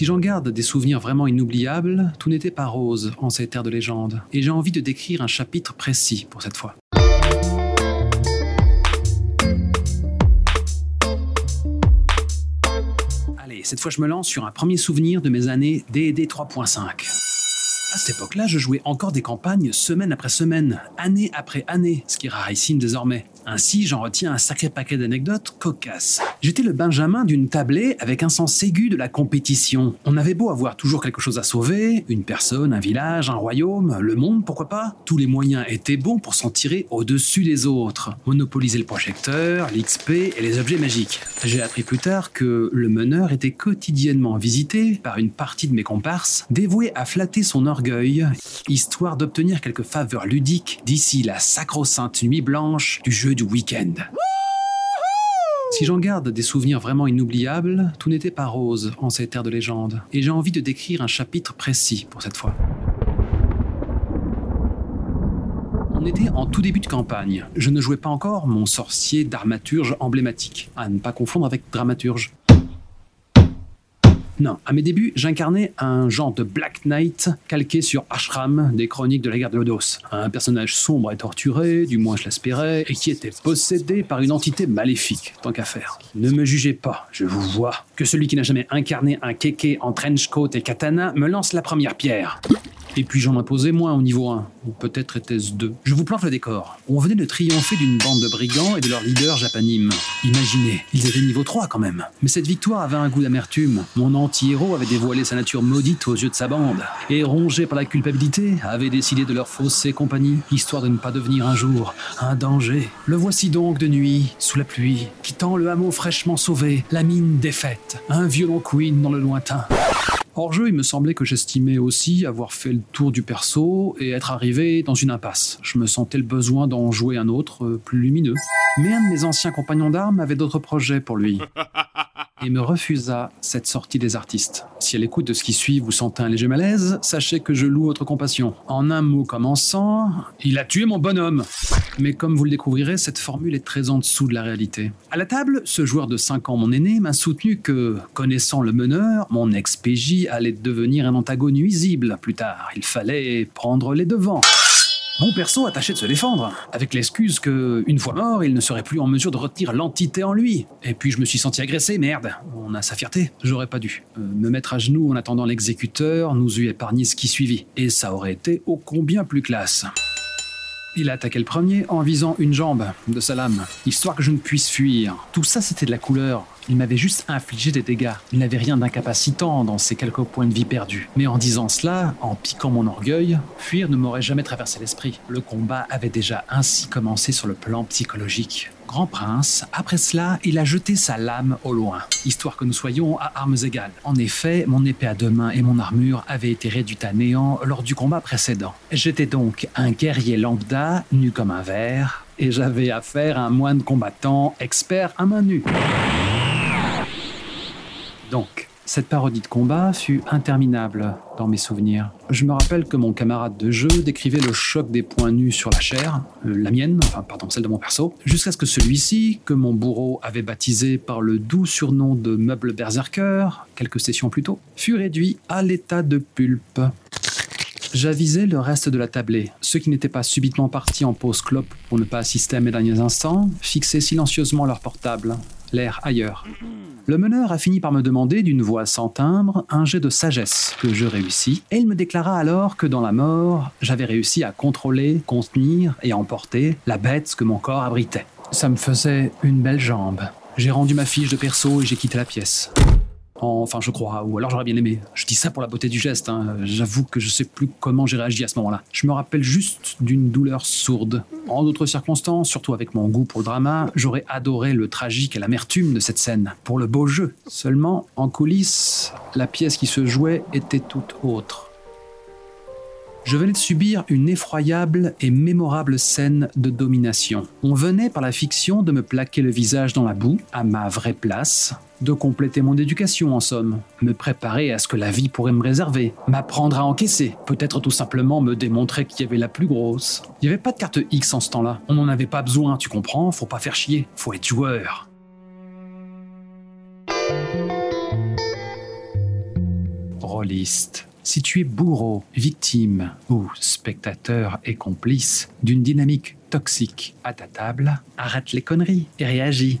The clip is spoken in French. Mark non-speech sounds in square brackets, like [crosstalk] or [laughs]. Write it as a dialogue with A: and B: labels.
A: Si j'en garde des souvenirs vraiment inoubliables, tout n'était pas rose en ces terres de légende, et j'ai envie de décrire un chapitre précis pour cette fois. Allez, cette fois je me lance sur un premier souvenir de mes années D&D 3.5. À cette époque-là, je jouais encore des campagnes semaine après semaine, année après année, ce qui est rarissime désormais. Ainsi, j'en retiens un sacré paquet d'anecdotes cocasses. J'étais le Benjamin d'une tablée avec un sens aigu de la compétition. On avait beau avoir toujours quelque chose à sauver, une personne, un village, un royaume, le monde, pourquoi pas Tous les moyens étaient bons pour s'en tirer au-dessus des autres. Monopoliser le projecteur, l'XP et les objets magiques. J'ai appris plus tard que le meneur était quotidiennement visité par une partie de mes comparses dévoués à flatter son orgueil, histoire d'obtenir quelques faveurs ludiques d'ici la sacro-sainte nuit blanche du jeu du week-end. Si j'en garde des souvenirs vraiment inoubliables, tout n'était pas rose en ces terres de légende, et j'ai envie de décrire un chapitre précis pour cette fois. On était en tout début de campagne. Je ne jouais pas encore mon sorcier d'armaturge emblématique, à ne pas confondre avec dramaturge. Non, à mes débuts, j'incarnais un genre de Black Knight calqué sur Ashram des chroniques de la guerre de Lodos. Un personnage sombre et torturé, du moins je l'espérais, et qui était possédé par une entité maléfique, tant qu'à faire. Ne me jugez pas, je vous vois, que celui qui n'a jamais incarné un kéké en trench coat et katana me lance la première pierre. Et puis j'en imposais moins au niveau 1, ou peut-être était-ce 2. Je vous plante le décor. On venait de triompher d'une bande de brigands et de leur leader Japanim. Imaginez, ils étaient niveau 3 quand même. Mais cette victoire avait un goût d'amertume. Mon anti-héros avait dévoilé sa nature maudite aux yeux de sa bande. Et rongé par la culpabilité, avait décidé de leur fausser compagnie, histoire de ne pas devenir un jour un danger. Le voici donc de nuit, sous la pluie, quittant le hameau fraîchement sauvé, la mine défaite, un violon queen dans le lointain. Hors jeu, il me semblait que j'estimais aussi avoir fait le tour du perso et être arrivé dans une impasse. Je me sentais le besoin d'en jouer un autre, euh, plus lumineux. Mais un de mes anciens compagnons d'armes avait d'autres projets pour lui. [laughs] Et me refusa cette sortie des artistes. Si à l'écoute de ce qui suit vous sentez un léger malaise, sachez que je loue votre compassion. En un mot commençant, il a tué mon bonhomme. Mais comme vous le découvrirez, cette formule est très en dessous de la réalité. À la table, ce joueur de 5 ans, mon aîné, m'a soutenu que, connaissant le meneur, mon ex-PJ allait devenir un antagoniste nuisible plus tard. Il fallait prendre les devants. Mon perso a tâché de se défendre, avec l'excuse que, une fois mort, il ne serait plus en mesure de retenir l'entité en lui. Et puis je me suis senti agressé, merde, on a sa fierté. J'aurais pas dû. Euh, me mettre à genoux en attendant l'exécuteur nous eût épargné ce qui suivit. Et ça aurait été ô combien plus classe. Il a le premier en visant une jambe de sa lame, histoire que je ne puisse fuir. Tout ça, c'était de la couleur. Il m'avait juste infligé des dégâts. Il n'avait rien d'incapacitant dans ces quelques points de vie perdus. Mais en disant cela, en piquant mon orgueil, fuir ne m'aurait jamais traversé l'esprit. Le combat avait déjà ainsi commencé sur le plan psychologique. Grand prince, après cela, il a jeté sa lame au loin, histoire que nous soyons à armes égales. En effet, mon épée à deux mains et mon armure avaient été réduites à néant lors du combat précédent. J'étais donc un guerrier lambda, nu comme un verre, et j'avais affaire à un moine combattant, expert à main nue. Donc, cette parodie de combat fut interminable dans mes souvenirs. Je me rappelle que mon camarade de jeu décrivait le choc des poings nus sur la chair, euh, la mienne, enfin pardon, celle de mon perso, jusqu'à ce que celui-ci, que mon bourreau avait baptisé par le doux surnom de meuble berserker, quelques sessions plus tôt, fut réduit à l'état de pulpe. J'avisais le reste de la tablée. Ceux qui n'étaient pas subitement partis en pause clope pour ne pas assister à mes derniers instants fixaient silencieusement leur portable, l'air ailleurs. Le meneur a fini par me demander d'une voix sans timbre un jet de sagesse que je réussis, et il me déclara alors que dans la mort, j'avais réussi à contrôler, contenir et emporter la bête que mon corps abritait. Ça me faisait une belle jambe. J'ai rendu ma fiche de perso et j'ai quitté la pièce. Enfin, je crois, ou alors j'aurais bien aimé. Je dis ça pour la beauté du geste, hein. j'avoue que je sais plus comment j'ai réagi à ce moment-là. Je me rappelle juste d'une douleur sourde. En d'autres circonstances, surtout avec mon goût pour le drama, j'aurais adoré le tragique et l'amertume de cette scène, pour le beau jeu. Seulement, en coulisses, la pièce qui se jouait était toute autre. Je venais de subir une effroyable et mémorable scène de domination. On venait par la fiction de me plaquer le visage dans la boue, à ma vraie place, de compléter mon éducation en somme, me préparer à ce que la vie pourrait me réserver, m'apprendre à encaisser, peut-être tout simplement me démontrer qui avait la plus grosse. Il n'y avait pas de carte X en ce temps-là, on n'en avait pas besoin, tu comprends, faut pas faire chier, faut être joueur. rôliste. Si tu es bourreau, victime ou spectateur et complice d'une dynamique toxique à ta table, arrête les conneries et réagis.